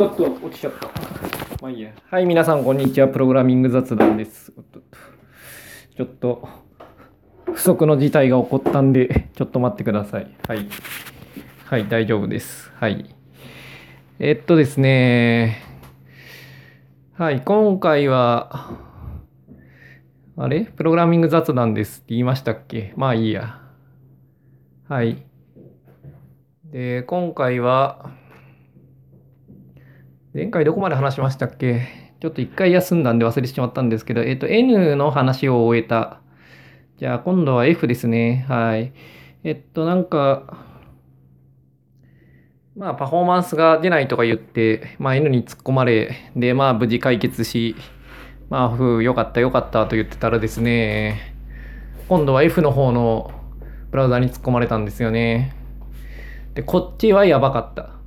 とっと、落ちちゃった。まあいいや。はい、皆さん、こんにちは。プログラミング雑談です。ちょっと、不測の事態が起こったんで、ちょっと待ってください。はい。はい、大丈夫です。はい。えっとですね。はい、今回は、あれ？プログラミング雑談ですって言いましたっけ？まあいいや。はい。で、今回は、前回どこまで話しましたっけ？ちょっと一回休んだんで忘れてしまったんですけど、えっと、N の話を終えた。じゃあ今度は F ですね。はい。えっと、なんか、まあ、パフォーマンスが出ないとか言って、まあ、N に突っ込まれ、で、まあ、無事解決し、まあ、ふう、よかった、よかったと言ってたらですね、今度は F の方のブラウザに突っ込まれたんですよね。で、こっちはやばかった。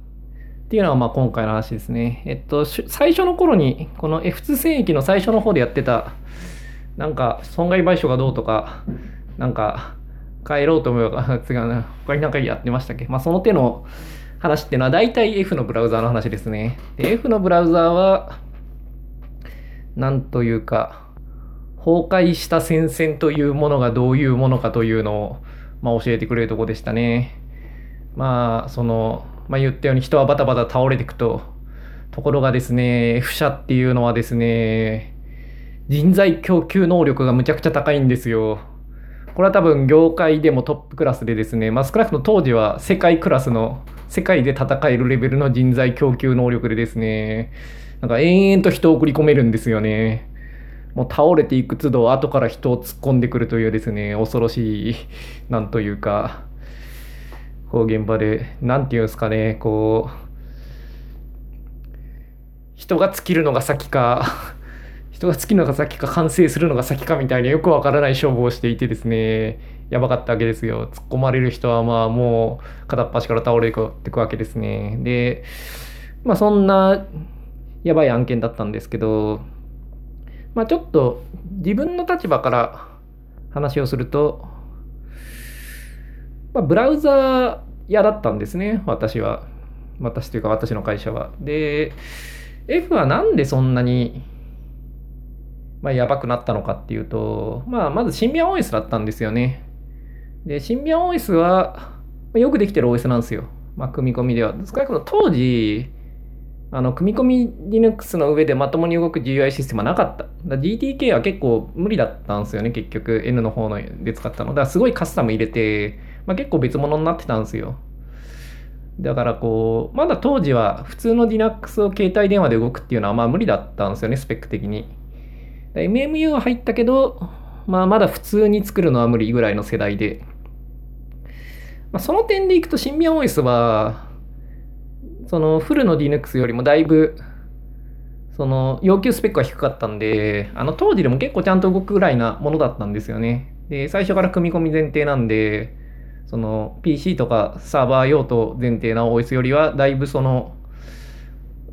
っていうのはまあ今回の話ですね。えっと、最初の頃に、この F2 戦役の最初の方でやってた、なんか損害賠償がどうとか、なんか帰ろうと思えば、違うな、他になんかやってましたっけまあその手の話っていうのは大体 F のブラウザーの話ですね。で、F のブラウザーは、なんというか、崩壊した戦線というものがどういうものかというのを、まあ、教えてくれるとこでしたね。まあ、その、まあ、言ったように人はバタバタ倒れていくと。ところがですね、F 社っていうのはですね、人材供給能力がむちゃくちゃ高いんですよ。これは多分業界でもトップクラスでですね、まあ、少なくとも当時は世界クラスの、世界で戦えるレベルの人材供給能力でですね、なんか延々と人を送り込めるんですよね。もう倒れていく都度後から人を突っ込んでくるというですね、恐ろしい、なんというか、こう現場で、なんていうんですかね、こう、人が尽きるのが先か、人が尽きるのが先か、完成するのが先かみたいなよくわからない勝負をしていてですね、やばかったわけですよ。突っ込まれる人はまあもう片っ端から倒れていくわけですね。で、まあそんなやばい案件だったんですけど、まあちょっと自分の立場から話をすると、まあ、ブラウザー嫌だったんですね、私は。私というか私の会社は。で、F はなんでそんなに、まあ、やばくなったのかっていうと、まあ、まずシンビアン OS だったんですよね。で、シンビアン OS は、まあよくできてる OS なんですよ。まあ、組み込みでは。少なくとも当時、あの、組み込み Linux の上でまともに動く GUI システムはなかった。だ GTK は結構無理だったんですよね、結局。N の方ので使ったの。だからすごいカスタム入れて、まあ、結構別物になってたんですよ。だからこう、まだ当時は普通の Linux を携帯電話で動くっていうのはまあ無理だったんですよね、スペック的に。MMU は入ったけど、まあまだ普通に作るのは無理ぐらいの世代で。まあ、その点でいくと、シンビアン OS は、そのフルの Linux よりもだいぶ、その要求スペックは低かったんで、あの当時でも結構ちゃんと動くぐらいなものだったんですよね。で、最初から組み込み前提なんで、その PC とかサーバー用途前提な OS よりはだいぶその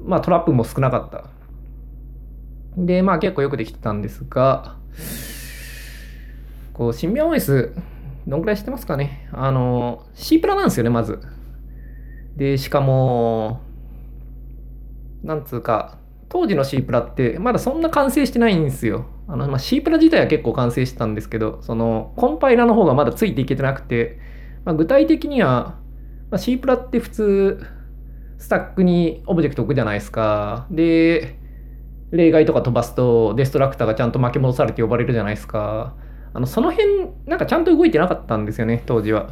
まあトラップも少なかった。で、まあ結構よくできてたんですが、こう、シンビアン OS、どんくらい知ってますかね？あの、C プラなんですよね、まず。で、しかも、なんつうか、当時の C プラってまだそんな完成してないんですよ。あの、まあ、C プラ自体は結構完成してたんですけど、その、コンパイラの方がまだついていけてなくて、まあ、具体的には、まあ、C プラって普通、スタックにオブジェクト置くじゃないですか。で、例外とか飛ばすと、デストラクターがちゃんと巻き戻されて呼ばれるじゃないですか。あの、その辺、なんかちゃんと動いてなかったんですよね、当時は。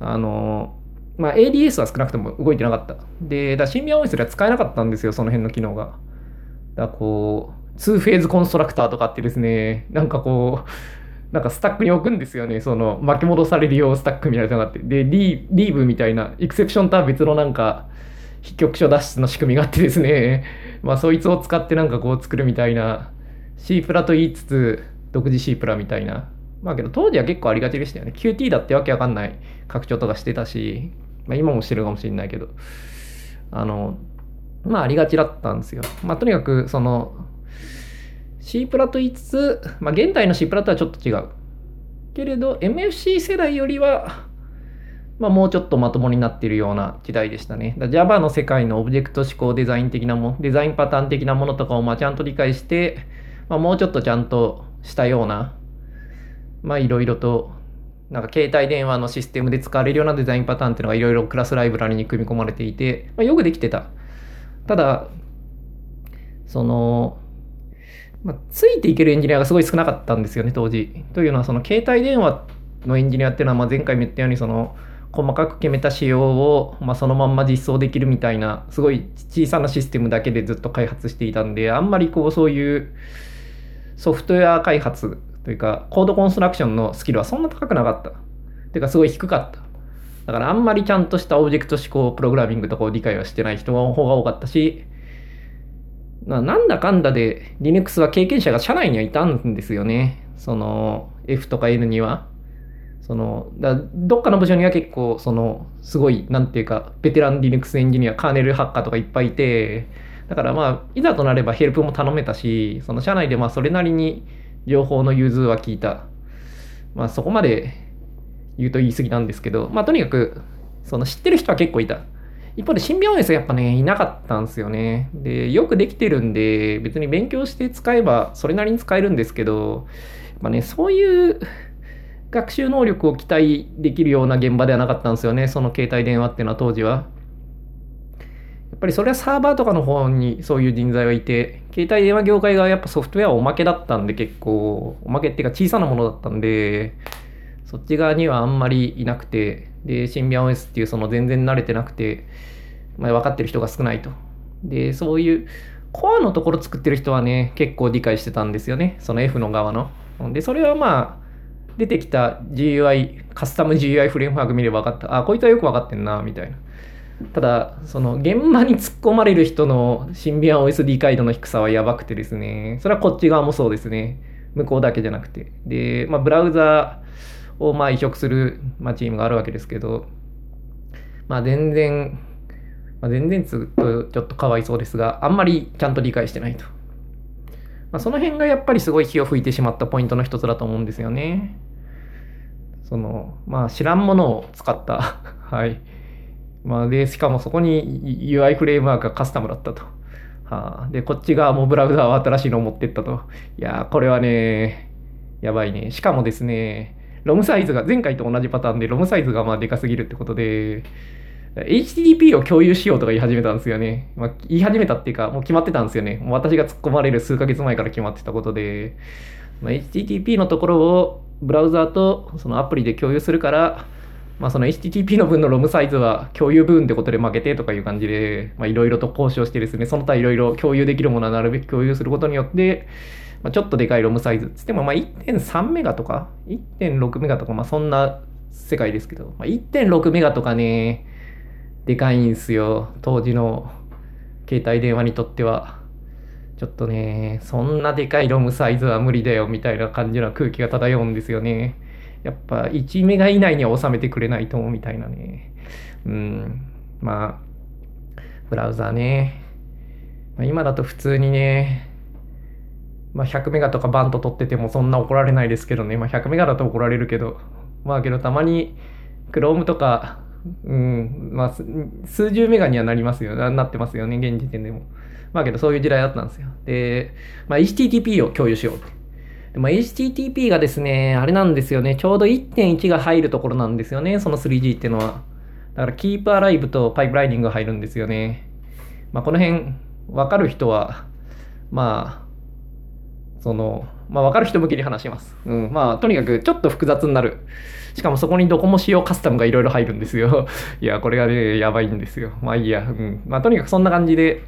あの、まあ、ADS は少なくとも動いてなかった。で、だシンビアン OS では使えなかったんですよ、その辺の機能が。だこう、2フェーズコンストラクターとかってですね、なんかこう、なんかスタックに置くんですよね。その巻き戻されるようスタックみたいなのがあって。で、リーブみたいな、エクセプションとは別のなんか、非局所脱出の仕組みがあってですね、まあそいつを使ってなんかこう作るみたいな、C プラと言いつつ、独自 C プラみたいな。まあけど当時は結構ありがちでしたよね。QT だってわけわかんない拡張とかしてたし、まあ今もしてるかもしれないけど、あの、まあありがちだったんですよ。まあとにかくその、C プラと言いつつ、まあ現代の C プラとはちょっと違う。けれど MFC 世代よりは、まあ、もうちょっとまともになっているような時代でしたね。Java の世界のオブジェクト思考デザイン的なもの、デザインパターン的なものとかをまあちゃんと理解して、まあ、もうちょっとちゃんとしたような、まあいろいろと、なんか携帯電話のシステムで使われるようなデザインパターンっていうのがいろいろクラスライブラリに組み込まれていて、まあ、よくできてた。ただ、その、まあ、ついていけるエンジニアがすごい少なかったんですよね、当時。というのは、その携帯電話のエンジニアっていうのは、まあ前回も言ったように、その、細かく決めた仕様を、まあ、そのまんま実装できるみたいなすごい小さなシステムだけでずっと開発していたんであんまりこうそういうソフトウェア開発というかコードコンストラクションのスキルはそんな高くなかった。ていうかすごい低かった。だからあんまりちゃんとしたオブジェクト思考プログラミングとかを理解はしてない人の方が多かったし、なんだかんだで Linux は経験者が社内にはいたんですよね。その F とか N には。そのだどっかの部署には結構そのすごいなんていうかベテラン Linux エンジニアカーネルハッカーとかいっぱいいてだからまあいざとなればヘルプも頼めたしその社内でまあそれなりに情報の融通は聞いたまあそこまで言うと言い過ぎなんですけどまあとにかくその知ってる人は結構いた一方で新病院はやっぱねいなかったんですよね。でよくできてるんで別に勉強して使えばそれなりに使えるんですけどまあねそういう学習能力を期待できるような現場ではなかったんですよね、その携帯電話っていうのは当時は。やっぱりそれはサーバーとかの方にそういう人材がいて、携帯電話業界がやっぱソフトウェアおまけだったんで結構、おまけっていうか小さなものだったんで、そっち側にはあんまりいなくて、で、シンビアン OS っていうその全然慣れてなくて、まあ、分かってる人が少ないと。で、そういうコアのところ作ってる人はね、結構理解してたんですよね、その F の側の。で、それはまあ、出てきた GUI、カスタム GUI フレームワーク見れば分かった。あ、こいつはよく分かってんな、みたいな。ただ、その現場に突っ込まれる人のシンビアン OS 理解度の低さはやばくてですね、それはこっち側もそうですね。向こうだけじゃなくて。で、まあ、ブラウザーをまあ移植する、まあ、チームがあるわけですけど、まあ、全然、まあ、全然つとちょっとかわいそうですが、あんまりちゃんと理解してないと。まあ、その辺がやっぱりすごい火を吹いてしまったポイントの一つだと思うんですよね。その、まあ知らんものを使った。はい。まあで、しかもそこに UI フレームワークがカスタムだったと。はあ、で、こっち側もブラウザーを新しいのを持ってったと。いやこれはね、やばいね。しかもですね、ロムサイズが、前回と同じパターンで、ロムサイズがまあでかすぎるってことで、HTTP を共有しようとか言い始めたんですよね。まあ、言い始めたっていうか、もう決まってたんですよね。もう私が突っ込まれる数ヶ月前から決まってたことで、まあ、HTTP のところをブラウザーとそのアプリで共有するから、まあ、その HTTP の分のロムサイズは共有分ってことで負けてとかいう感じで、いろいろと交渉してですね、その他いろいろ共有できるものはなるべく共有することによって、まあ、ちょっとでかいロムサイズっつっても、ま、1.3メガとか、1.6メガとか、まあ、そんな世界ですけど、まあ、1.6メガとかね、でかいんすよ。当時の携帯電話にとっては。ちょっとね、そんなでかいロムサイズは無理だよみたいな感じの空気が漂うんですよね。やっぱ1メガ以内には収めてくれないと思うみたいなね。うん。まあ、ブラウザーね。ま、今だと普通にね、まあ、100メガとかバンと取っててもそんな怒られないですけどね。まあ、100メガだと怒られるけど。まあけどたまに Chrome とかうん、まあ、数十メガにはなりますよ。なってますよね、現時点でも。まあけど、そういう時代だったんですよ。で、まあ、HTTP を共有しようでまあ、HTTP がですね、あれなんですよね、ちょうど1.1が入るところなんですよね、その 3G っていうのは。だから、Keep Alive とパイプライニングが入るんですよね。まあ、この辺、わかる人は、まあ、その、まあ、わかる人向けに話します。うん。まあ、とにかく、ちょっと複雑になる。しかもそこにドコモ仕様カスタムがいろいろ入るんですよ。いや、これがね、やばいんですよ。まあいいや。うん。まあ、とにかくそんな感じで、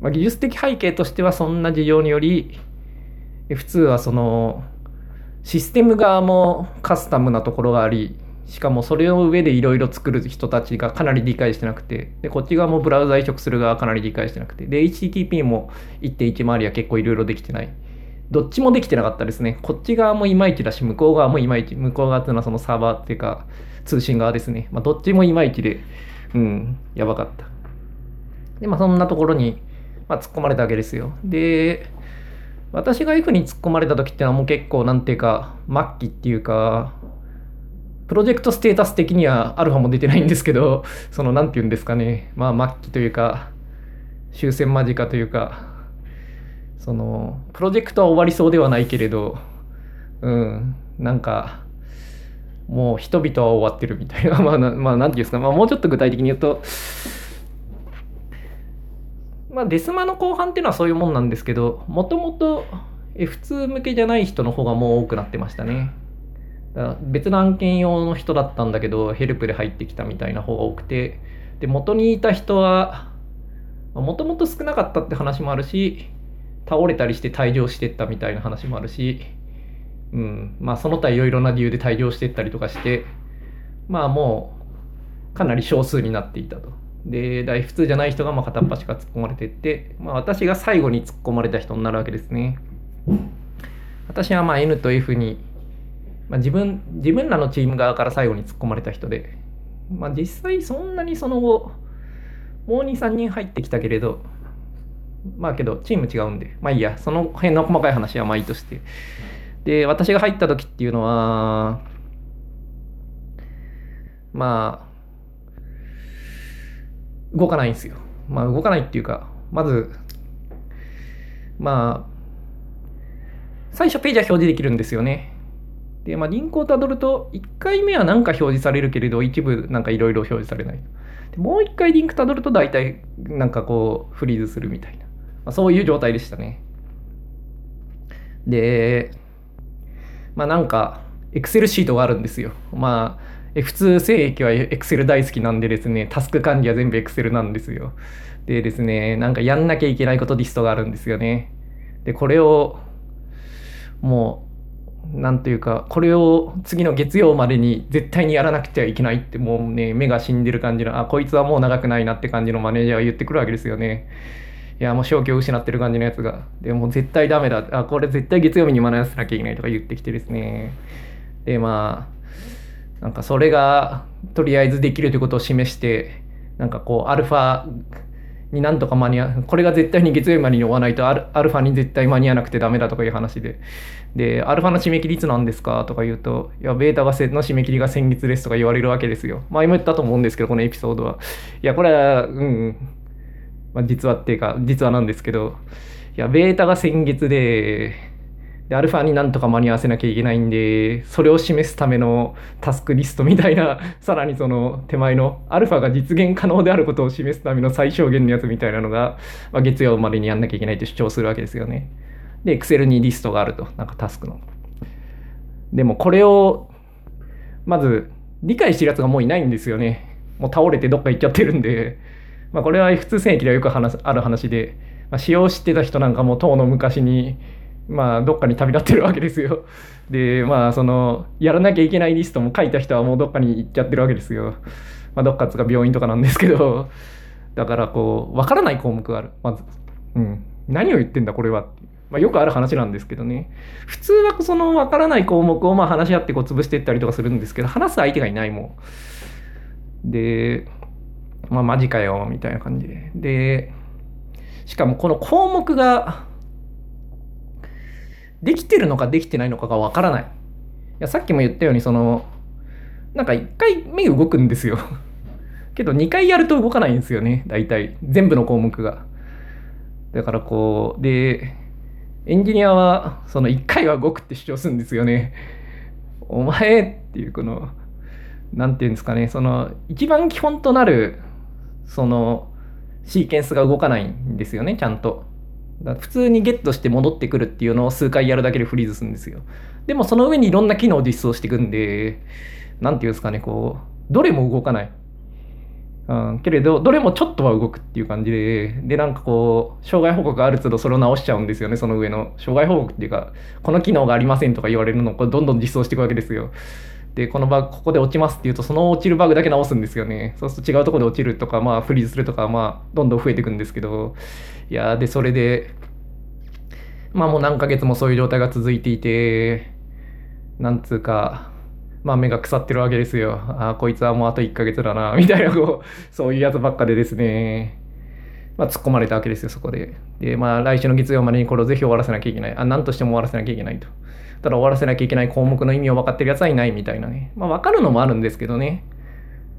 まあ、技術的背景としてはそんな事情により、普通はその、システム側もカスタムなところがあり、しかもそれを上でいろいろ作る人たちがかなり理解してなくて、で、こっち側もブラウザ移植する側かなり理解してなくて、で、HTTP も1.1周りは結構いろいろできてない。どっちもできてなかったですね。こっち側もいまいちだし、向こう側もいまいち。向こう側っていうのはそのサーバーっていうか、通信側ですね。まあ、どっちもいまいちで、うん、やばかった。で、まあ、そんなところに、まあ、突っ込まれたわけですよ。で、私が F に突っ込まれた時っていうのはもう結構、なんていうか、末期っていうか、プロジェクトステータス的にはアルファも出てないんですけど、その、なんて言うんですかね、まあ、末期というか、終戦間近というか、その、プロジェクトは終わりそうではないけれど、うん、なんか、もう人々は終わってるみたいな、まあ、まあ、なんていうんですか、まあ、もうちょっと具体的に言うと、まあ、デスマの後半っていうのはそういうもんなんですけど、もともと F2 向けじゃない人の方がもう多くなってましたね。別の案件用の人だったんだけど、ヘルプで入ってきたみたいな方が多くて、で、元にいた人は、もともと少なかったって話もあるし、倒れたりして退場してったみたいな話もあるし、うん、まあその他いろいろな理由で退場してったりとかして、まあもうかなり少数になっていたと。で、大普通じゃない人がまあ片っ端から突っ込まれてって、まあ私が最後に突っ込まれた人になるわけですね。私はまあ N と F に、まあ、自分、自分らのチーム側から最後に突っ込まれた人で、まあ実際そんなにその後、もう2、3人入ってきたけれど、まあけどチーム違うんで、まあいいや、その辺の細かい話はまあいいとして。で、私が入った時っていうのは、まあ、動かないんですよ。まあ動かないっていうか、まず、まあ、最初ページは表示できるんですよね。で、まあ、リンクをたどると、1回目は何か表示されるけれど、一部なんかいろいろ表示されない。でもう1回リンクたどると、大体なんかこう、フリーズするみたいな。まあ、そういう状態でしたね。で、まあなんか、エクセルシートがあるんですよ。まあ、F2 聖域は Excel 大好きなんでですね、タスク管理は全部 Excel なんですよ。でですね、なんかやんなきゃいけないことリストがあるんですよね。で、これを、もう、なんというか、これを次の月曜までに絶対にやらなくてはいけないって、もうね、目が死んでる感じの、あ、こいつはもう長くないなって感じのマネージャーが言ってくるわけですよね。いや、もう正気を失ってる感じのやつが。でも絶対ダメだ。あ、これ絶対月曜日に学ばせなきゃいけないとか言ってきてですね。で、まあ、なんかそれがとりあえずできるということを示して、なんかこう、アルファになんとか間に合う、これが絶対に月曜日までに終わないとアル、アルファに絶対間に合わなくてダメだとかいう話で。で、アルファの締め切りいつなんですかとか言うと、いや、ベータがの締め切りが先月ですとか言われるわけですよ。前も言ったと思うんですけど、このエピソードは。いや、これは、うん、まあ、実はっていうか、実はなんですけど、いや、ベータが先月で、で、アルファになんとか間に合わせなきゃいけないんで、それを示すためのタスクリストみたいな、さらにその手前の、アルファが実現可能であることを示すための最小限のやつみたいなのが、まあ、月曜までにやんなきゃいけないと主張するわけですよね。で、Excel にリストがあると、なんかタスクの。でもこれを、まず、理解してるやつがもういないんですよね。もう倒れてどっか行っちゃってるんで、まあ、これは F2 戦役ではよく話ある話で、まあ、使用してた人なんかも当の昔に、まあ、どっかに旅立ってるわけですよ。で、まあ、その、やらなきゃいけないリストも書いた人はもうどっかに行っちゃってるわけですよ。まあ、どっかつか病院とかなんですけど、だからこう、わからない項目がある。まず。うん。何を言ってんだ、これは。まあ、よくある話なんですけどね。普通はそのわからない項目をまあ話し合ってこう潰していったりとかするんですけど、話す相手がいないもん。で、まあ、マジかよ、みたいな感じで。で、しかもこの項目が、できてるのかできてないのかがわからない。いや、さっきも言ったように、その、なんか1回目動くんですよ。けど2回やると動かないんですよね、大体。全部の項目が。だからこう、で、エンジニアは、その1回は動くって主張するんですよね。お前っていう、この、なんていうんですかね、その、一番基本となるそのシーケンスが動かないんですよねちゃんと普通にゲットして戻ってくるっていうのを数回やるだけでフリーズするんですよでもその上にいろんな機能を実装していくんで何ていうんですかねこうどれも動かないうん、けれど、どれもちょっとは動くっていう感じで、で、なんかこう、障害報告がある都度それを直しちゃうんですよね、その上の。障害報告っていうか、この機能がありませんとか言われるのをどんどん実装していくわけですよ。で、このバグ、ここで落ちますっていうと、その落ちるバグだけ直すんですよね。そうすると違うとこで落ちるとか、まあ、フリーズするとか、まあ、どんどん増えていくんですけど、いやで、それで、まあもう何ヶ月もそういう状態が続いていて、なんつうか、まあ目が腐ってるわけですよ。ああ、こいつはもうあと1ヶ月だな、みたいな、こう、そういうやつばっかでですね。まあ、突っ込まれたわけですよ、そこで。で、まあ、来週の月曜までにこれをぜひ終わらせなきゃいけない。あ、何としても終わらせなきゃいけないと。ただ終わらせなきゃいけない項目の意味を分かってるやつはいないみたいなね。まあ、分かるのもあるんですけどね。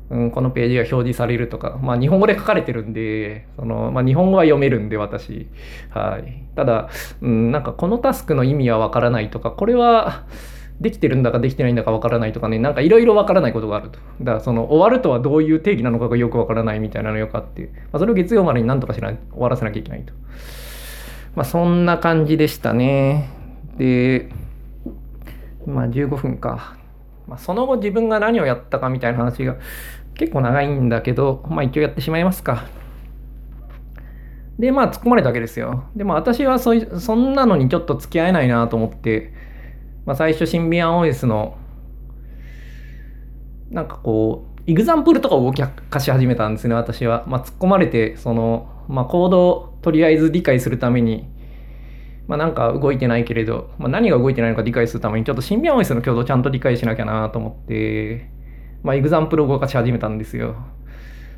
うん、このページが表示されるとか、まあ、日本語で書かれてるんで、そのまあ、日本語は読めるんで、私。はい。ただ、うん、なんかこのタスクの意味は分からないとか、これは、できてるんだかできてないんだかわからないとかね、なんかいろいろわからないことがあると。だからその終わるとはどういう定義なのかがよくわからないみたいなのよくあって、まあ、それを月曜までになんとかしない終わらせなきゃいけないと。まあそんな感じでしたね。で、まあ15分か。まあ、その後自分が何をやったかみたいな話が結構長いんだけど、まあ一応やってしまいますか。で、まあ突っ込まれたわけですよ。でも私はそそんなのにちょっと付き合えないなと思って、まあ、最初シンビアン OS のなんかこうイグザンプルとかを動かし始めたんですね私は、まあ、突っ込まれてその、まあ、コードをとりあえず理解するためにまあ、なんか動いてないけれど、まあ、何が動いてないのか理解するためにちょっとシンビアン OS の挙動をちゃんと理解しなきゃなと思って、まあ、エグザンプルを動かし始めたんですよ。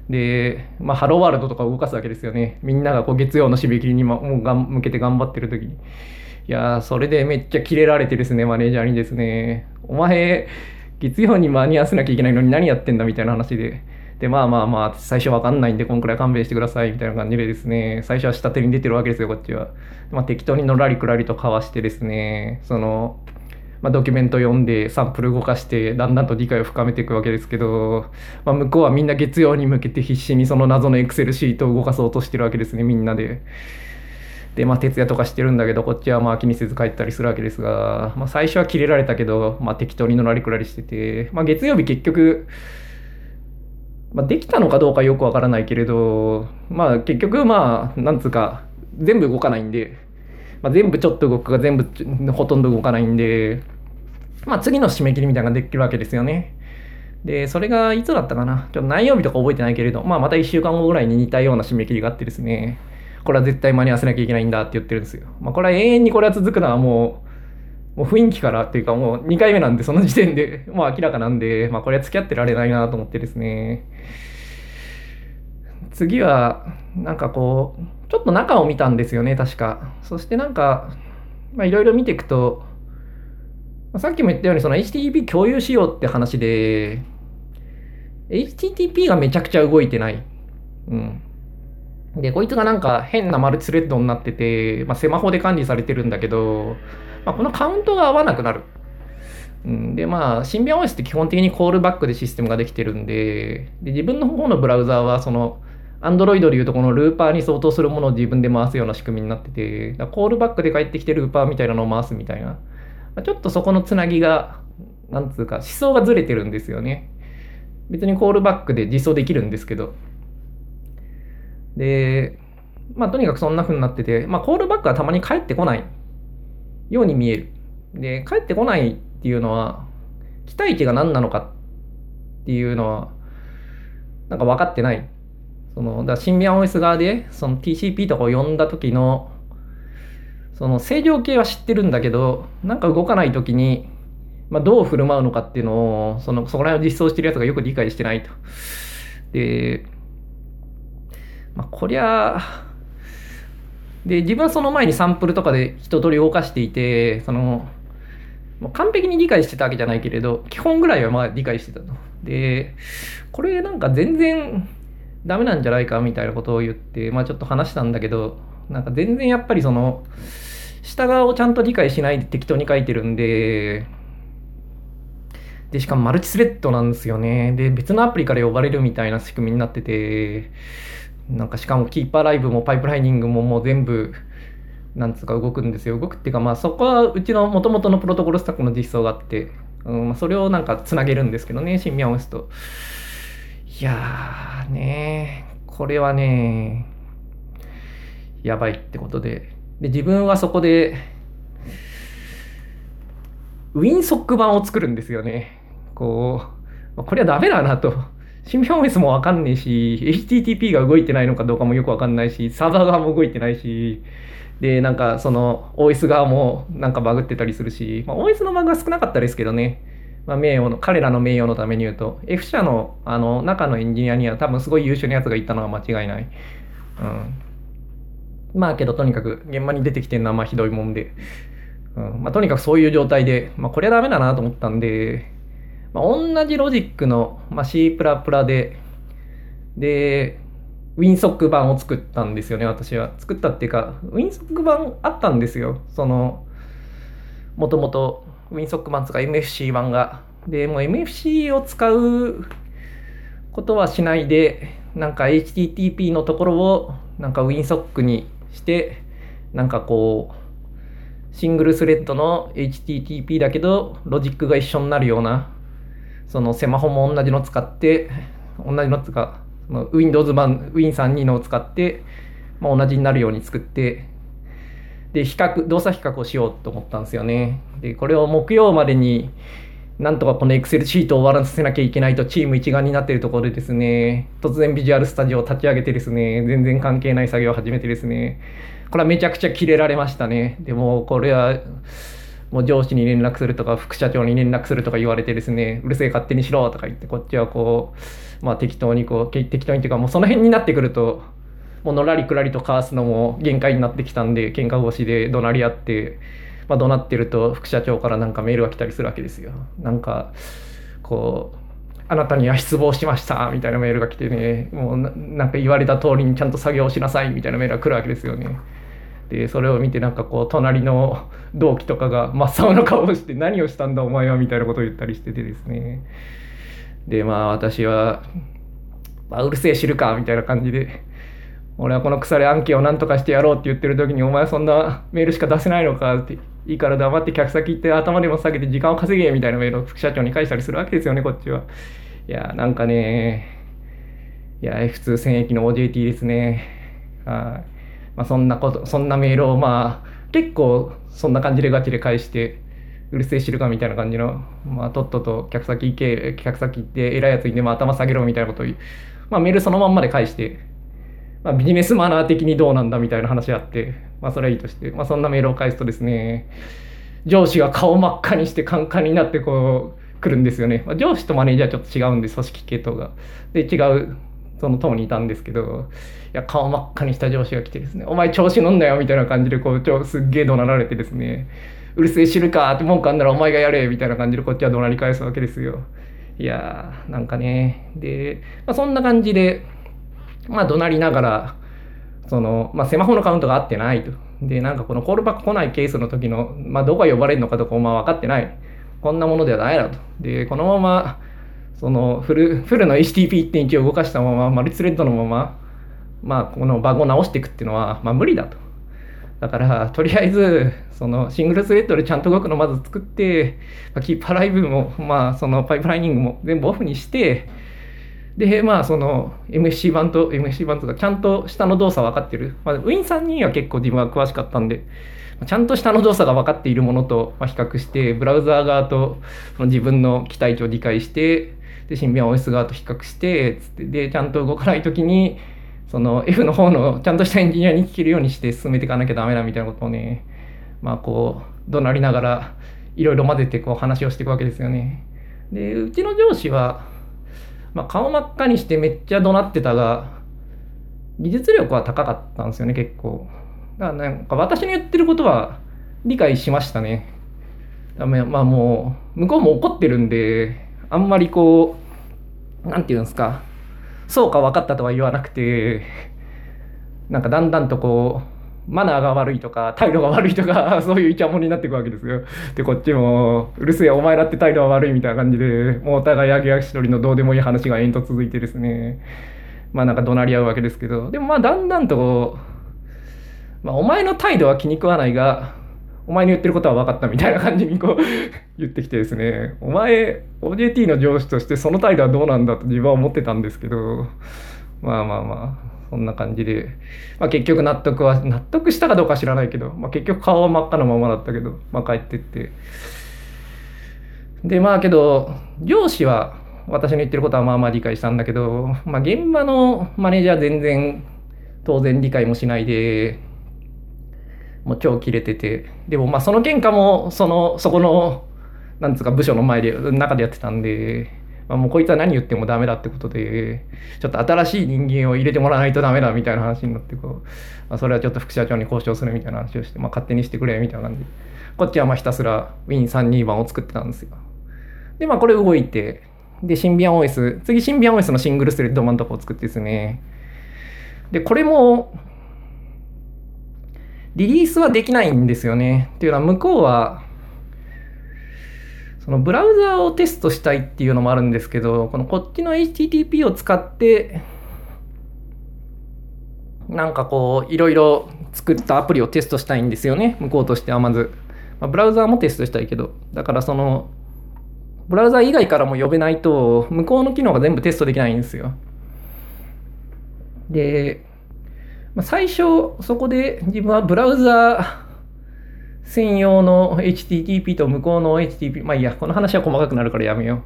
で、まあ、ハローワールドとかを動かすわけですよね。みんながこう月曜の締め切りにもうが向けて頑張ってる時に。いやそれでめっちゃキレられてですね、マネージャーにですね、お前、月曜に間に合わせなきゃいけないのに何やってんだみたいな話で、で、まあまあまあ、最初わかんないんで、こんくらい勘弁してくださいみたいな感じでですね、最初は下手に出てるわけですよ、こっちは。まあ、適当にのらりくらりとかわしてですね、その、まあ、ドキュメント読んでサンプル動かしてだんだんと理解を深めていくわけですけど、まあ、向こうはみんな月曜に向けて必死にその謎のエクセルシートを動かそうとしてるわけですねみんなで。で、まあ、徹夜とかしてるんだけど、こっちはまあ気にせず帰ったりするわけですが、まあ、最初はキレられたけど、まあ、適当にのらりくらりしてて、まあ、月曜日結局、まあ、できたのかどうかよくわからないけれど、まあ、結局、まあ、なんつうか、全部動かないんで、まあ、全部ちょっと動くが全部ほとんど動かないんで、まあ、次の締め切りみたいなのができるわけですよね。で、それがいつだったかな？ちょっと何曜日とか覚えてないけれど、まあ、また1週間後ぐらいに似たような締め切りがあってですね、これは絶対間に合わせなきゃいけないんだって言ってるんですよ。まあ、これは永遠にこれは続くのはもう、もう雰囲気からっていうかもう2回目なんで、その時点で、もう明らかなんで、まあ、これは付き合ってられないなと思ってですね。次は、なんかこう、ちょっと中を見たんですよね、確か。そしてなんか、まあ、いろいろ見ていくと、さっきも言ったように、その HTTP 共有しようって話で、HTTP がめちゃくちゃ動いてない。うん。で、こいつがなんか変なマルチスレッドになってて、まあ、セマホで管理されてるんだけど、まあ、このカウントが合わなくなる。で、まあ、シンビア OS って基本的にコールバックでシステムができてるんで、で自分の方のブラウザーは、その、Android でいうとこのルーパーに相当するものを自分で回すような仕組みになってて、コールバックで帰ってきてルーパーみたいなのを回すみたいな。ちょっとそこのつなぎが、なんつうか、思想がずれてるんですよね。別にコールバックで実装できるんですけど、で、まあとにかくそんな風になってて、まあコールバックはたまに帰ってこないように見える。で、帰ってこないっていうのは、期待値が何なのかっていうのは、なんか分かってない。その、だシンビアン OS 側で、その TCP とかを呼んだ時の、その正常系は知ってるんだけど、なんか動かない時に、まあ、どう振る舞うのかっていうのを、その、そこら辺を実装してるやつがよく理解してないと。で、まあ、こりゃで自分はその前にサンプルとかで一通り動かしていてそのもう完璧に理解してたわけじゃないけれど基本ぐらいはまあ理解してたと。でこれなんか全然ダメなんじゃないかみたいなことを言って、まあ、ちょっと話したんだけどなんか全然やっぱりその下側をちゃんと理解しないで適当に書いてるんででしかもマルチスレッドなんですよねで別のアプリから呼ばれるみたいな仕組みになっててなんかしかもキーパーライブもパイプライニングももう全部なんつうか動くんですよ。動くっていうかまあそこはうちの元々のプロトコルスタックの実装があって、うんま、それをなんかつなげるんですけどね新ミャンオスといやーねこれはねやばいってことで。で自分はそこでウィンソック版を作るんですよね。こうこれはダメだなと。シンビア OS もわかんねえし、HTTP が動いてないのかどうかもよくわかんないし、サーバー側も動いてないし、で、なんかその OS 側もなんかバグってたりするし、まあ、OS のバグは少なかったですけどね、まあ、名誉の、彼らの名誉のために言うと、F 社のあの中のエンジニアには多分すごい優秀なやつがいたのは間違いない。うん。まあけどとにかく現場に出てきてるのはまあひどいもんで、うんまあ、とにかくそういう状態で、まあ、これはダメだなと思ったんで、まあ、同じロジックの、まあ、C++ で、で、ウィンソック版を作ったんですよね、私は。作ったっていうか、ウィンソック版あったんですよ。その、もともとウィンソック版とか MFC 版が。で、もう MFC を使うことはしないで、なんか HTTP のところをなんかウィンソックにして、なんかこう、シングルスレッドの HTTP だけど、ロジックが一緒になるような、そのセマホも同じの使って、同じの使う。Windows 版 Win32 のを使って、まあ、同じになるように作ってで比較動作比較をしようと思ったんですよねでこれを木曜までになんとかこの Excel シートを終わらせなきゃいけないとチーム一丸になっているところでですね突然ビジュアルスタジオを立ち上げてですね全然関係ない作業を始めてですねこれはめちゃくちゃキレられましたねでもこれはもう上司に連絡するとか副社長に連絡するとか言われてですねうるせえ勝手にしろとか言ってこっちはこうまあ適当にこう適当にっていうかもうその辺になってくるともうのらりくらりと交わすのも限界になってきたんで喧嘩腰で怒鳴り合ってまあ怒鳴ってると副社長からなんかメールが来たりするわけですよなんかこうあなたには失望しましたみたいなメールが来てねもうなんか言われた通りにちゃんと作業しなさいみたいなメールが来るわけですよね。でそれを見てなんかこう隣の同期とかが真っ青な顔をして何をしたんだお前はみたいなことを言ったりしててですね。でまあ私は、まあ、うるせえ知るかみたいな感じで俺はこの腐れ案件を何とかしてやろうって言ってる時にお前そんなメールしか出せないのかっていいから黙って客先行って頭でも下げて時間を稼げみたいなメールを副社長に返したりするわけですよねこっちは。いやなんかねいや F2 戦役の OJT ですね。はい。まあ、そんなことそんなメールをまあ結構そんな感じでガチで返してうるせえ知るかみたいな感じの、まあ、とっとと客先行け客先行って偉いやつにでも頭下げろみたいなことをまあ、メールそのまんまで返して、まあ、ビジネスマナー的にどうなんだみたいな話あって、まあ、それはいいとして、まあ、そんなメールを返すとですね上司が顔真っ赤にしてカンカンになってこう来るんですよね、まあ、上司とマネージャーはちょっと違うんで組織系統が。で違うその党にいたんですけど、いや、顔真っ赤にした上司が来てですね、お前調子乗んなよみたいな感じで、こう、ちょすっげえ怒鳴られてですね、うるせえ知るかって文句あんならお前がやれみたいな感じでこっちは怒鳴り返すわけですよ。いやー、なんかね、で、まあ、そんな感じで、まあ怒鳴りながら、その、まあ、セマホのカウントが合ってないと。で、なんかこのコールバック来ないケースの時の、まあ、どこが呼ばれるのかとか、まあ、分かってない。こんなものではないだと。で、このまま、そのフルフルの HTTP1.1 を動かしたままマルチスレッドのまま、まあ、このバグを直していくっていうのは、まあ、無理だと。だから、とりあえず、そのシングルスレッドでちゃんと動くのをまず作って、まあ、キーパーライブも、まあ、そのパイプライニングも全部オフにして、で、まあ、その MFC 版と MFC 版とか、ちゃんと下の動作分かってる。まあ、Win3 は結構自分は詳しかったんで、ちゃんと下の動作が分かっているものと比較して、ブラウザー側と自分の期待値を理解して、で新聞 OS 側と比較してつってでちゃんと動かない時にその F の方のちゃんとしたエンジニアに聞けるようにして進めていかなきゃダメだみたいなことをねまあこう怒鳴りながらいろいろ混ぜてこう話をしていくわけですよね。でうちの上司は、まあ、顔真っ赤にしてめっちゃ怒鳴ってたが技術力は高かったんですよね結構。だからなんか私の言ってることは理解しましたね。まあもう向こうも怒ってるんであんまりこう何て言うんですかそうか分かったとは言わなくてなんかだんだんとこうマナーが悪いとか態度が悪いとか そういうイチャモンになっていくわけですよ。でこっちもうるせえお前だって態度は悪いみたいな感じでもうお互い上げ足取りのどうでもいい話が延々と続いてですねまあなんか怒鳴り合うわけですけどでもまあだんだんとこう、まあ、お前の態度は気に食わないがお前に言ってることは分かったみたいな感じにこう 言ってきてですね、お前、OJT の上司としてその態度はどうなんだと自分は思ってたんですけど、まあまあまあ、そんな感じで、まあ、結局納得は、納得したかどうか知らないけど、まあ、結局顔は真っ赤なままだったけど、まあ、帰ってって。で、まあけど、上司は私の言ってることはまあまあ理解したんだけど、まあ現場のマネージャー全然当然理解もしないで、もう超切れてて。でもまあその喧嘩もそのそこのなんつうか部署の前で中でやってたんでまあ、もうこいつは何言ってもダメだってことで、ちょっと新しい人間を入れてもらわないとダメだみたいな話になってこう、まあ、それはちょっと副社長に交渉するみたいな話をして、まあ、勝手にしてくれみたいな感じ。で、こっちはまあひたすら Win32 番を作ってたんですよ。で、まあこれ動いて、で、シンビアン OS、次シンビアン OS のシングルスレッド版とかを作ってですね、で、これも、リリースはできないんですよね。っていうのは向こうは、そのブラウザーをテストしたいっていうのもあるんですけど、このこっちの HTTP を使って、なんかこう、いろいろ作ったアプリをテストしたいんですよね。向こうとしてはまず。まあ、ブラウザーもテストしたいけど。だからその、ブラウザー以外からも呼べないと、向こうの機能が全部テストできないんですよ。で、まあ、最初、そこで自分はブラウザー、専用の HTTP と向こうの HTTP、まあいいや、この話は細かくなるからやめよ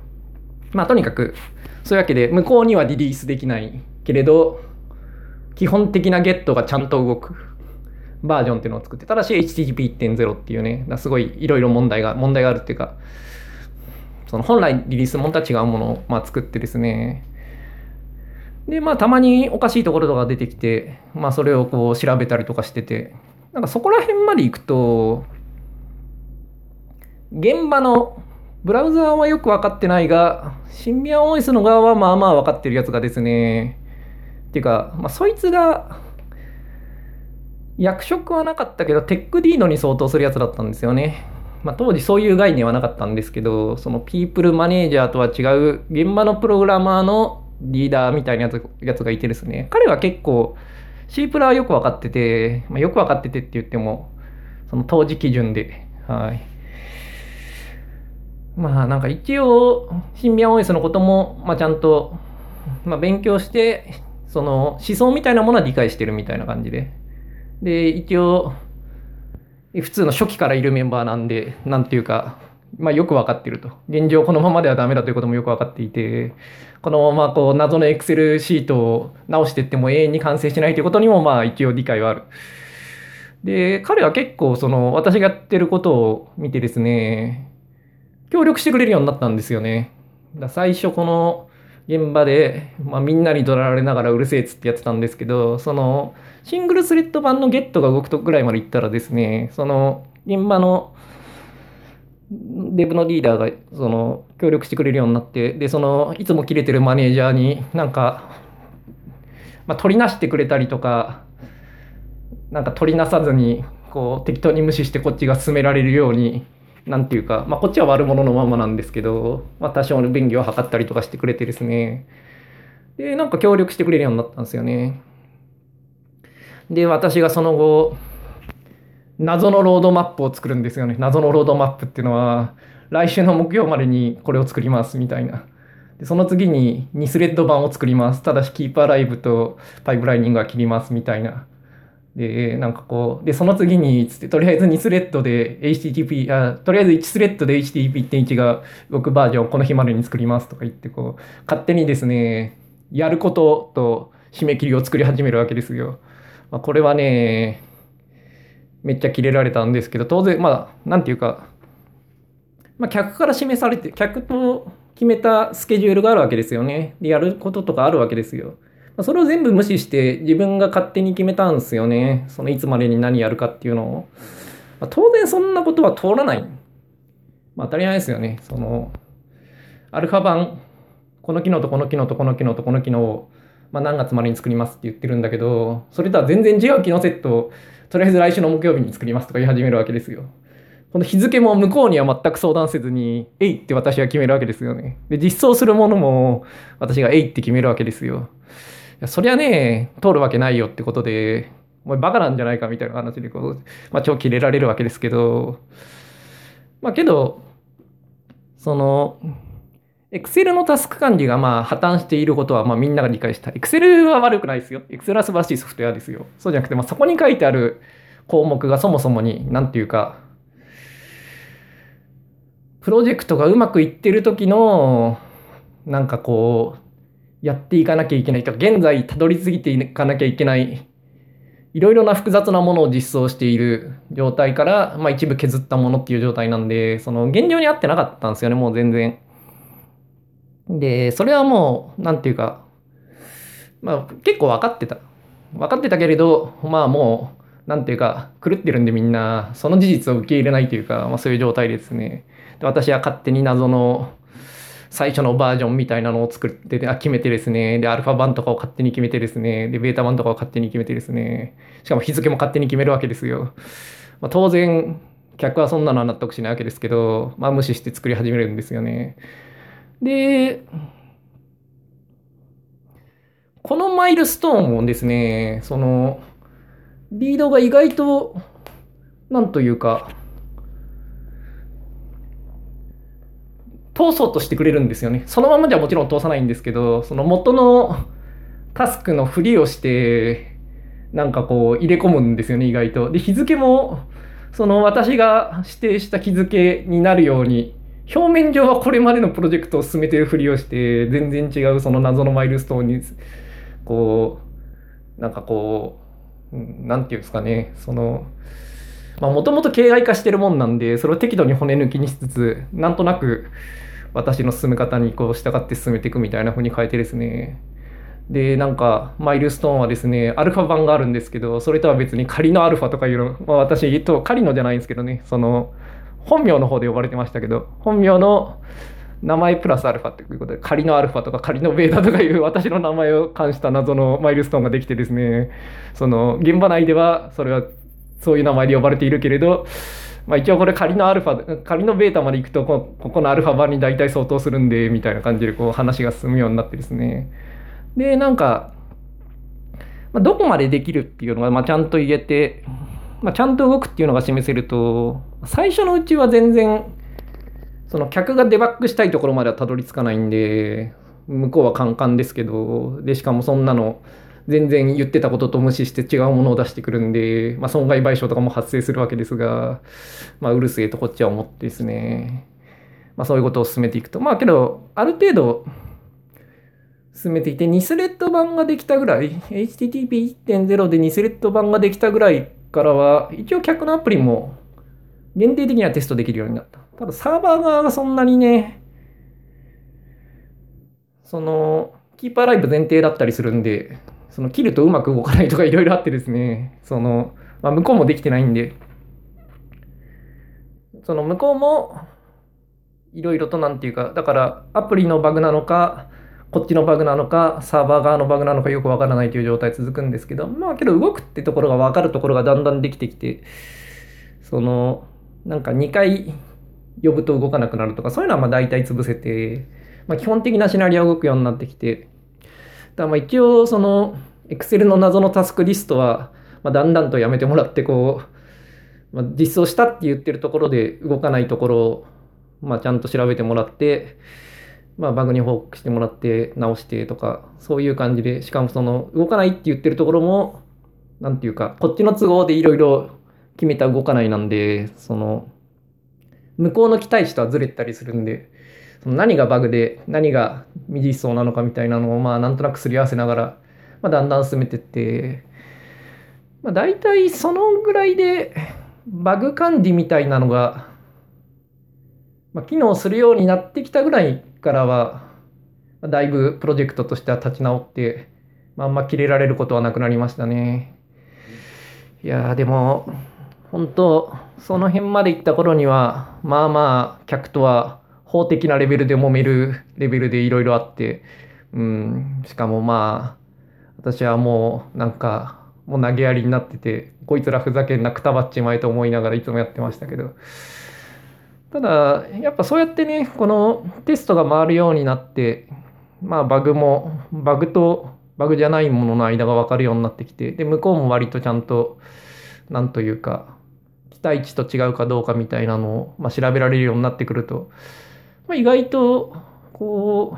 う。まあとにかく、そういうわけで、向こうにはリリースできない。けれど、基本的なゲットがちゃんと動く。バージョンっていうのを作って、ただし HTTP1.0 っていうね、すごいいろいろ問題が、問題があるっていうか、その本来リリースもんとは違うものを、まあ、作ってですね、で、まあたまにおかしいところとか出てきて、まあそれをこう調べたりとかしてて、なんかそこら辺まで行くと、現場のブラウザーはよく分かってないが、シンビアン OS の側はまあまあ分かってるやつがですね、っていうか、まあ、そいつが、役職はなかったけど、テックディーノに相当するやつだったんですよね。まあ、当時そういう概念はなかったんですけど、そのピープルマネージャーとは違う現場のプログラマーのリーダーみたいなやつやつがいてですね、彼は結構 C プラはよく分かってて、まあ、よく分かっててって言っても、その当時基準で、はい。まあなんか一応、シンビアン OS のことも、まあちゃんと、まあ勉強して、その思想みたいなものは理解してるみたいな感じで。で、一応、普通の初期からいるメンバーなんで、なんていうか、まあ、よく分かっていると。現状このままではダメだということもよく分かっていて、このままこう謎のエクセルシートを直していっても永遠に完成しないということにもまあ一応理解はある。で、彼は結構その私がやってることを見てですね、協力してくれるようになったんですよね。だ最初この現場で、まあ、みんなに怒られながらうるせえっつってやってたんですけど、そのシングルスレッド版のゲットが動くとぐらいまでいったらですね、その現場のデブのリーダーがその協力してくれるようになってでそのいつも切れてるマネージャーになんか、まあ、取りなしてくれたりとかなんか取りなさずにこう適当に無視してこっちが進められるようになんていうか、まあ、こっちは悪者のままなんですけど、まあ、多少の便宜を図ったりとかしてくれてですね。でなんか協力してくれるようになったんですよね。で私がその後謎のロードマップを作るんですよね。謎のロードマップっていうのは、来週の木曜までにこれを作りますみたいな。でその次に2スレッド版を作ります。ただし、キーパーライブとパイプライニングは切りますみたいな。で、なんかこう、で、その次に、つって、とりあえず2スレッドで HTTP、あ、とりあえず1スレッドで HTTP.1 が動くバージョンこの日までに作りますとか言って、こう、勝手にですね、やることと締め切りを作り始めるわけですよ。まあ、これはね、めっちゃキレられたんですけど、当然、まあ、なんていうか、まあ、客から示されて、客と決めたスケジュールがあるわけですよね。で、やることとかあるわけですよ。まあ、それを全部無視して自分が勝手に決めたんですよね。そのいつまでに何やるかっていうのを。まあ、当然そんなことは通らない。まあ、当たり前ですよね。その、アルファ版、この機能とこの機能とこの機能とこの機能を、まあ、何月までに作りますって言ってるんだけど、それとは全然違う機能セットをとりあえず来週の木曜日に作りますとか言い始めるわけですよ。この日付も向こうには全く相談せずに、えいって私は決めるわけですよね。で、実装するものも私がえいって決めるわけですよ。いやそりゃね、通るわけないよってことで、お前バカなんじゃないかみたいな話でこう、まあ、超キレられるわけですけど、まあけど、その、Excel のタスク管理がまあ破綻していることはまあみんなが理解した。Excel は悪くないですよ。Excel は素晴らしいソフトウェアですよ。そうじゃなくて、まあ、そこに書いてある項目がそもそもに、なんていうか、プロジェクトがうまくいってる時の、なんかこう、やっていかなきゃいけないとか、現在たどり着いていかなきゃいけない、いろいろな複雑なものを実装している状態から、まあ一部削ったものっていう状態なんで、その現状に合ってなかったんですよね、もう全然。で、それはもう、なんていうか、まあ結構分かってた。分かってたけれど、まあもう、なんていうか、狂ってるんでみんな、その事実を受け入れないというか、まあそういう状態ですね。で私は勝手に謎の最初のバージョンみたいなのを作ってあ決めてですね、で、アルファ版とかを勝手に決めてですね、で、ベータ版とかを勝手に決めてですね、しかも日付も勝手に決めるわけですよ。まあ、当然、客はそんなのは納得しないわけですけど、まあ無視して作り始めるんですよね。で、このマイルストーンもですね、その、リードが意外と、なんというか、通そうとしてくれるんですよね。そのままではもちろん通さないんですけど、その元のタスクのふりをして、なんかこう入れ込むんですよね、意外と。で、日付も、その私が指定した日付になるように、表面上はこれまでのプロジェクトを進めてるふりをして、全然違うその謎のマイルストーンにこう、なんかこう、なんていうんですかね、その、まあもともと形骸化してるもんなんで、それを適度に骨抜きにしつつ、なんとなく私の進め方にこう従って進めていくみたいな風に変えてですね、で、なんか、マイルストーンはですね、アルファ版があるんですけど、それとは別に仮のアルファとかいうの、まあ私えっ、と仮のじゃないんですけどね、その、本名の方で呼ばれてましたけど、本名の名前プラスアルファということで、仮のアルファとか仮のベータとかいう私の名前を冠した謎のマイルストーンができてですね、その現場内ではそれはそういう名前で呼ばれているけれど、まあ、一応これ仮のアルファ、仮のベータまで行くとこ、このアルファ版に大体相当するんで、みたいな感じでこう話が進むようになってですね。で、なんか、まあ、どこまでできるっていうのが、まあ、ちゃんと言えて、まあ、ちゃんと動くっていうのが示せると、最初のうちは全然その客がデバッグしたいところまではたどり着かないんで、向こうはカンカンですけど、で、しかもそんなの、全然言ってたことと無視して違うものを出してくるんで、まあ、損害賠償とかも発生するわけですが、まあ、うるせえとこっちは思ってですね、まあ、そういうことを進めていくと。まあ、けど、ある程度、進めていて、2スレッド版ができたぐらい、HTTP1.0 で2スレッド版ができたぐらいからは、一応客のアプリも限定的にはテストできるようになった。ただサーバー側がそんなにね、その、キーパーライブ前提だったりするんで、その切るとうまく動かないとかいろいろあってですね、その、まあ、向こうもできてないんで、その向こうも、いろいろとなんていうか、だからアプリのバグなのか、こっちのバグなのか、サーバー側のバグなのかよくわからないという状態続くんですけど、まあけど動くってところがわかるところがだんだんできてきて、その、なんか2回呼ぶと動かなくなるとか、そういうのはまあ大体潰せて、まあ、基本的なシナリオが動くようになってきて、だまあ一応その Excel の謎のタスクリストは、まあ、だんだんとやめてもらってこう、まあ、実装したって言ってるところで動かないところを、まあ、ちゃんと調べてもらって、まあ、バグに報告してもらって直してとかそういう感じでしかもその動かないって言ってるところも何て言うかこっちの都合でいろいろ決めた動かないなんでその向こうの期待値とはずれたりするんで、その何がバグで何が未実装なのかみたいなのをまあなんとなくすり合わせながら、まあ、だんだん進めてって、まあ、大体そのぐらいでバグ管理みたいなのが、まあ、機能するようになってきたぐらいからは、だいぶプロジェクトとしては立ち直って、まあ、あんま切れられることはなくなりましたね。いやでも、本当その辺まで行った頃にはまあまあ客とは法的なレベルで揉めるレベルでいろいろあって、うん、しかもまあ私はもうなんかもう投げやりになっててこいつらふざけんなくたばっちまえと思いながらいつもやってましたけど。ただやっぱそうやってねこのテストが回るようになってまあバグもバグとバグじゃないものの間が分かるようになってきてで向こうも割とちゃんとなんというか待値と違うかどうかみたいなのを、まあ、調べられるようになってくると、まあ、意外と、こ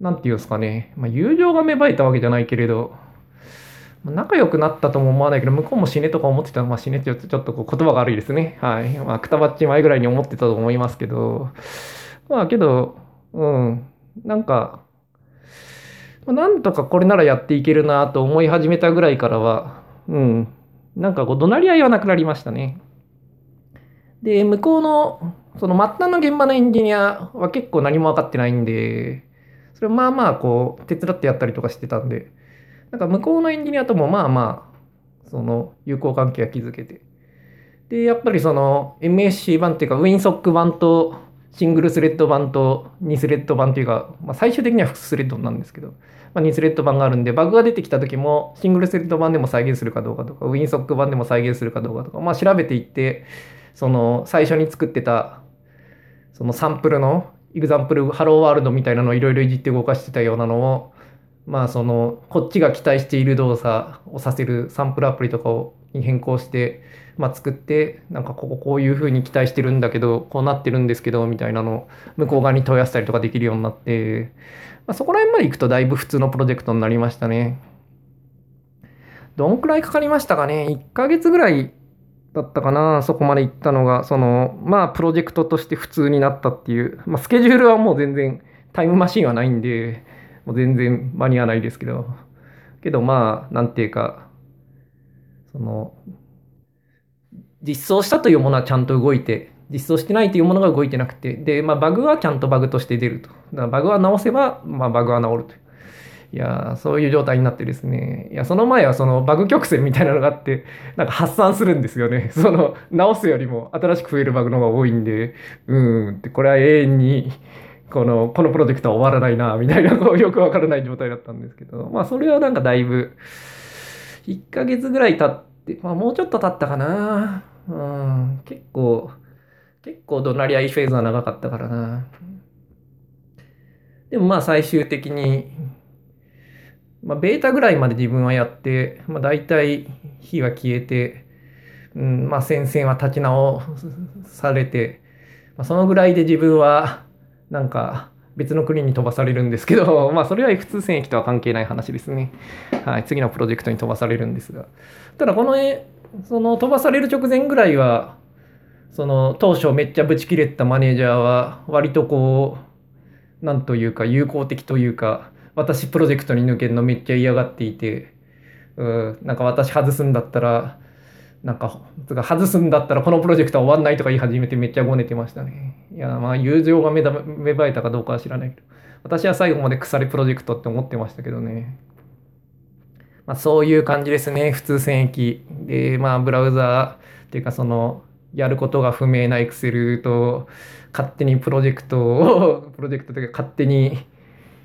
う、なんていうんですかね、まあ、友情が芽生えたわけじゃないけれど、仲良くなったとも思わないけど、向こうも死ねとか思ってたまあ死ねってちょっとこう言葉が悪いですね。はい。まあ、くたばっち前ぐらいに思ってたと思いますけど、まあけど、うん、なんか、なんとかこれならやっていけるなと思い始めたぐらいからは、うん、なんかこう怒鳴り合いはなくなりましたね。で、向こうのその末端の現場のエンジニアは結構何も分かってないんで、それまあまあこう手伝ってやったりとかしてたんで、なんか向こうのエンジニアともまあまあ、その友好関係が築けて。で、やっぱりその MSC 版っていうか WinSock 版とシングルスレッド版と2スレッド版というか、まあ、最終的には複数スレッドなんですけど、まあ、2スレッド版があるんで、バグが出てきた時もシングルスレッド版でも再現するかどうかとか、WinSock 版でも再現するかどうかとか、まあ、調べていって、その最初に作ってたそのサンプルの example Hello World みたいなのをいろいろいじって動かしてたようなのをまあそのこっちが期待している動作をさせるサンプルアプリとかをに変更して、まあ、作ってなんかこここういうふうに期待してるんだけどこうなってるんですけどみたいなのを向こう側に問い合わせたりとかできるようになって、まあ、そこら辺まで行くとだいぶ普通のプロジェクトになりましたね。どんくらいかかりましたかね ?1 ヶ月ぐらいだったかなそこまで行ったのがそのまあプロジェクトとして普通になったっていう、まあ、スケジュールはもう全然タイムマシンはないんでもう全然間に合わないですけどけどまあなんていうかその実装したというものはちゃんと動いて実装してないというものが動いてなくてで、まあ、バグはちゃんとバグとして出るとだからバグは直せば、まあ、バグは直るといやそういう状態になってですね。いや、その前はそのバグ曲線みたいなのがあって、なんか発散するんですよね。その、直すよりも新しく増えるバグの方が多いんで、うーん、で、これは永遠に、この、このプロジェクトは終わらないな、みたいな、こう、よくわからない状態だったんですけど、まあ、それはなんかだいぶ、1ヶ月ぐらい経って、まあ、もうちょっと経ったかな。うん、結構、結構怒鳴り合いフェーズは長かったからな。でもまあ最終的にまあ、ベータぐらいまで自分はやって、まあ、大体火は消えて、うんまあ、戦線は立ち直されて、まあ、そのぐらいで自分はなんか別の国に飛ばされるんですけど、まあ、それは F2 戦役とは関係ない話ですね。はい、次のプロジェクトに飛ばされるんですが。ただこの絵、その飛ばされる直前ぐらいは、その当初めっちゃブチ切れたマネージャーは割とこう、なんというか友好的というか、私プロジェクトに抜けるのめっちゃ嫌がっていて、うん、なんか私外すんだったら、なんか、外すんだったらこのプロジェクトは終わんないとか言い始めてめっちゃごねてましたね。いや、まあ友情が芽生えたかどうかは知らないけど、私は最後まで腐れプロジェクトって思ってましたけどね。まあそういう感じですね、普通戦役。で、まあブラウザーっていうかその、やることが不明な Excel と勝手にプロジェクトを、プロジェクトというか勝手に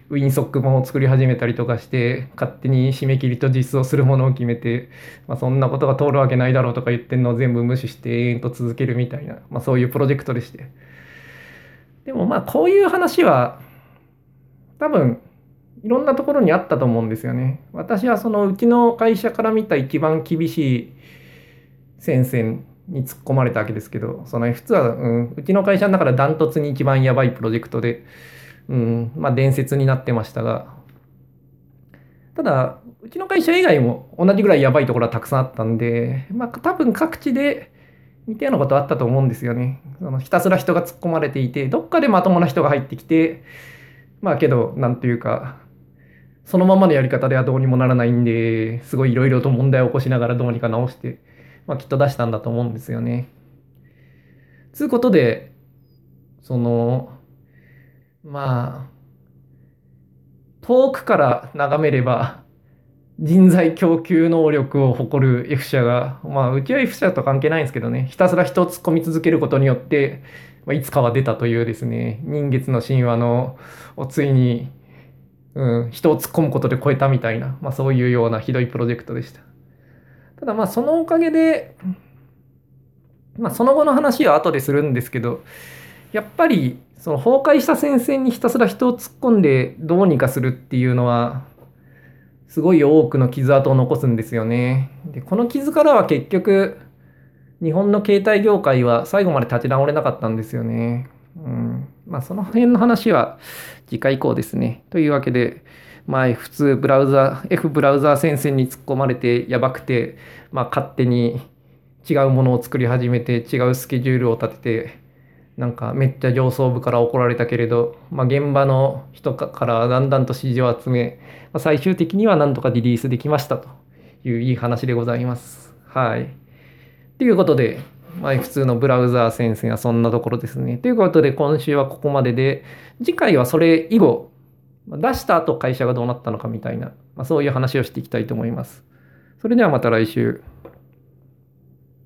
ウィンソック本を作り始めたりとかして勝手に締め切りと実装するものを決めて、まあ、そんなことが通るわけないだろうとか言ってんのを全部無視して永遠と続けるみたいな、まあ、そういうプロジェクトでしてでもまあこういう話は多分いろんなところにあったと思うんですよね私はそのうちの会社から見た一番厳しい戦線に突っ込まれたわけですけどその F2 は、うん、うちの会社の中でダントツに一番やばいプロジェクトでうん、まあ伝説になってましたが、ただ、うちの会社以外も同じぐらいやばいところはたくさんあったんで、まあ多分各地で似たようなことあったと思うんですよね。そのひたすら人が突っ込まれていて、どっかでまともな人が入ってきて、まあけど、なんというか、そのままのやり方ではどうにもならないんで、すごいいろいろと問題を起こしながらどうにか直して、まあきっと出したんだと思うんですよね。つうことで、その、まあ、遠くから眺めれば、人材供給能力を誇る F 社が、まあ、うちは F 社と関係ないんですけどね、ひたすら人を突っ込み続けることによって、まあ、いつかは出たというですね、人月の神話の、をついに、うん、人を突っ込むことで超えたみたいな、まあ、そういうようなひどいプロジェクトでした。ただまあ、そのおかげで、まあ、その後の話は後でするんですけど、やっぱりその崩壊した戦線にひたすら人を突っ込んでどうにかするっていうのはすごい多くの傷跡を残すんですよね。でこの傷からは結局日本の携帯業界は最後まで立ち直れなかったんですよね。うん、まあその辺の話は次回以降ですね。というわけで、まあ、普通ブラウザ F ブラウザー戦線に突っ込まれてやばくて、まあ、勝手に違うものを作り始めて違うスケジュールを立ててなんかめっちゃ上層部から怒られたけれど、まあ、現場の人からだんだんと指示を集め、まあ、最終的にはなんとかリリースできましたといういい話でございます。はい。ということで、まあ、普通のブラウザー先生はそんなところですね。ということで、今週はここまでで、次回はそれ以後、出した後会社がどうなったのかみたいな、まあ、そういう話をしていきたいと思います。それではまた来週。